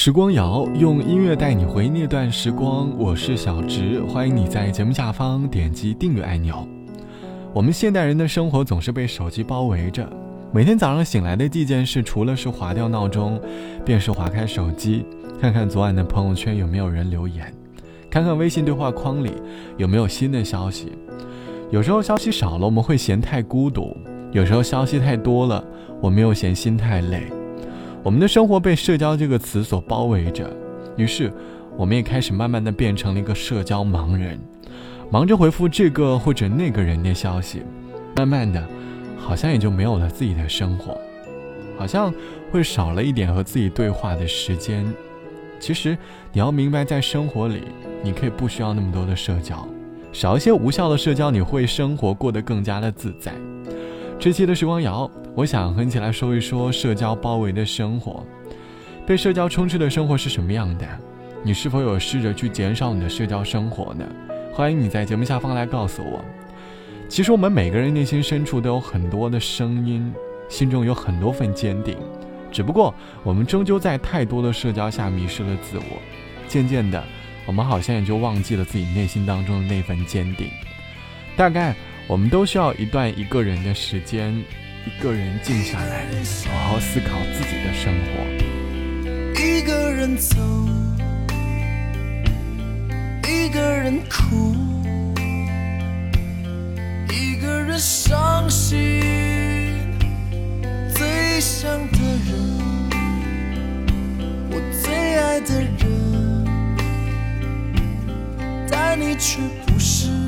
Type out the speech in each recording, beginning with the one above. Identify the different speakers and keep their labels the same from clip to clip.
Speaker 1: 时光谣用音乐带你回那段时光，我是小植，欢迎你在节目下方点击订阅按钮。我们现代人的生活总是被手机包围着，每天早上醒来的第一件事，除了是划掉闹钟，便是划开手机，看看昨晚的朋友圈有没有人留言，看看微信对话框里有没有新的消息。有时候消息少了，我们会嫌太孤独；有时候消息太多了，我们又嫌心太累。我们的生活被社交这个词所包围着，于是我们也开始慢慢的变成了一个社交盲人，忙着回复这个或者那个人的消息，慢慢的，好像也就没有了自己的生活，好像会少了一点和自己对话的时间。其实你要明白，在生活里，你可以不需要那么多的社交，少一些无效的社交，你会生活过得更加的自在。这期的时光谣，我想和你一起来说一说社交包围的生活。被社交充斥的生活是什么样的？你是否有试着去减少你的社交生活呢？欢迎你在节目下方来告诉我。其实我们每个人内心深处都有很多的声音，心中有很多份坚定，只不过我们终究在太多的社交下迷失了自我，渐渐的，我们好像也就忘记了自己内心当中的那份坚定。大概。我们都需要一段一个人的时间，一个人静下来，好好思考自己的生
Speaker 2: 活。一个人走，一个人哭，一个人伤心。最想的人，我最爱的人，但你却不是。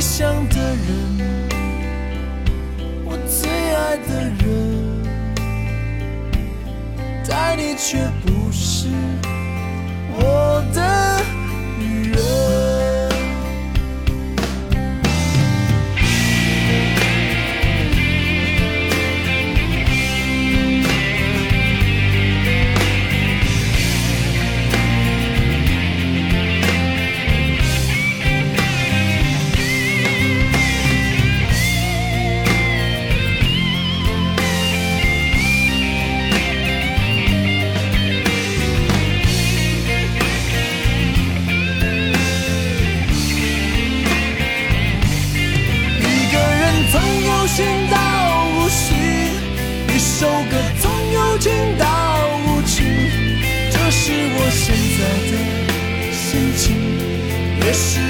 Speaker 2: 想的人，我最爱的人，但你却不是我的。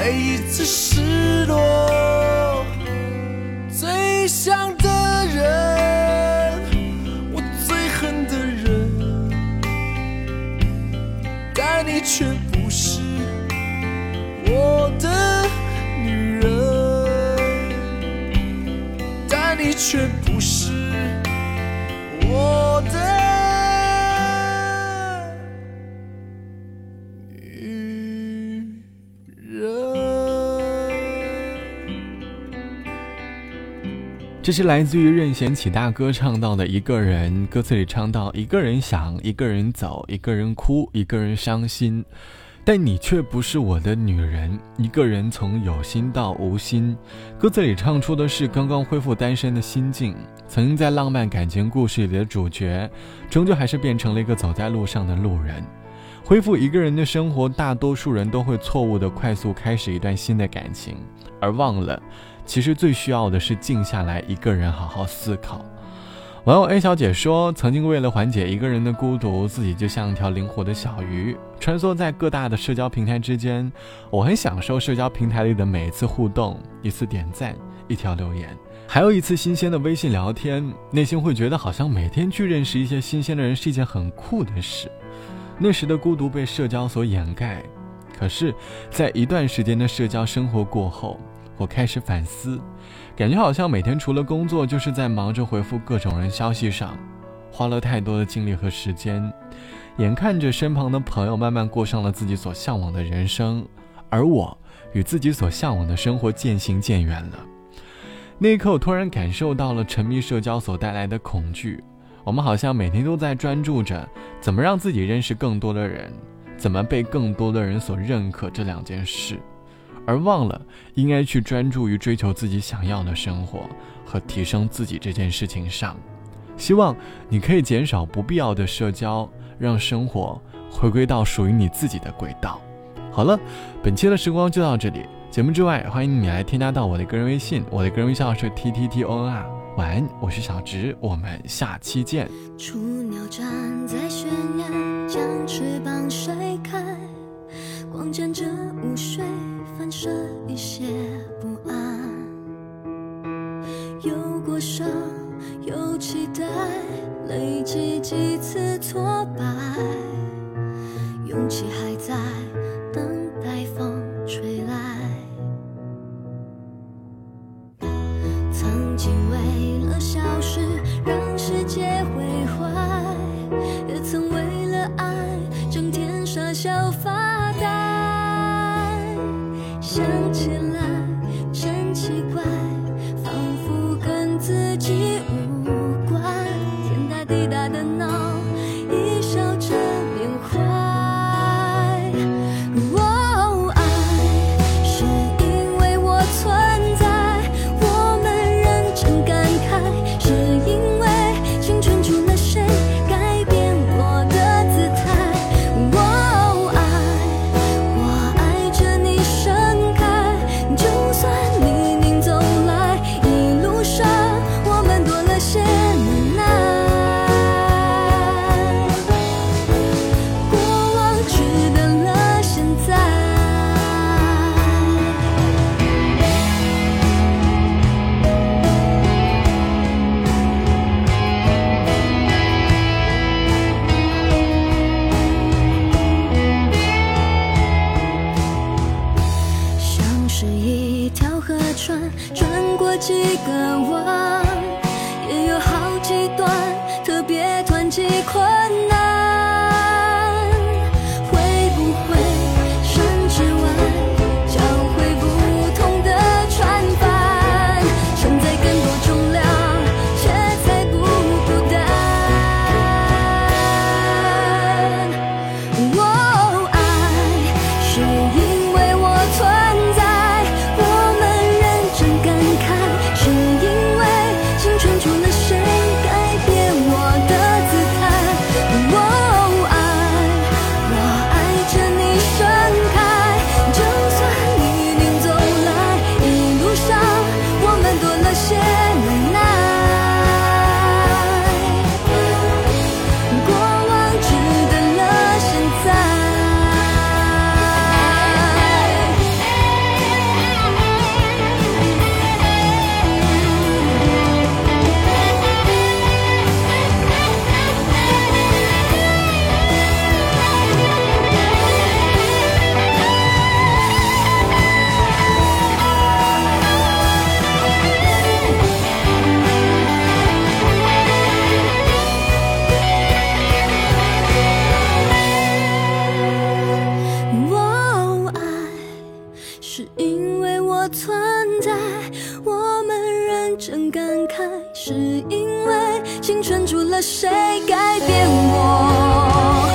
Speaker 2: 每一次失落，最想的人，我最恨的人，但你却不是。我的女人，但你却不是我的
Speaker 3: 这是来自于任贤齐大哥唱到的一个人，歌词里唱到一个人想，一个人走，一个人哭，一个人伤心，但你却不是我的女人。一个人从有心到无心，歌词里唱出的是刚刚恢复单身的心境。曾经在浪漫感情故事里的主角，终究还是变成了一个走在路上的路人。恢复一个人的生活，大多数人都会错误的快速开始一段新的感情，而忘了。其实最需要的是静下来，一个人好好思考。网友 A 小姐说：“曾经为了缓解一个人的孤独，自己就像一条灵活的小鱼，穿梭在各大的社交平台之间。我很享受社交平台里的每一次互动，一次点赞，一条留言，还有一次新鲜的微信聊天。内心会觉得好像每天去认识一些新鲜的人是一件很酷的事。那时的孤独被社交所掩盖，可是，在一段时间的社交生活过后。”我开始反思，感觉好像每天除了工作，就是在忙着回复各种人消息上，花了太多的精力和时间。眼看着身旁的朋友慢慢过上了自己所向往的人生，而我与自己所向往的生活渐行渐远了。那一刻，我突然感受到了沉迷社交所带来的恐惧。我们好像每天都在专注着怎么让自己认识更多的人，怎么被更多的人所认可这两件事。而忘了应该去专注于追求自己想要的生活和提升自己这件事情上。希望你可以减少不必要的社交，让生活回归到属于你自己的轨道。好了，本期的时光就到这里。节目之外，欢迎你来添加到我的个人微信，我的个人微信号是 t t t o n r。晚安，我是小直，我们下期见。雏鸟站在悬崖，将翅膀甩自己。是因为我存在，我们。认真感慨，是因为青春除了谁改变我。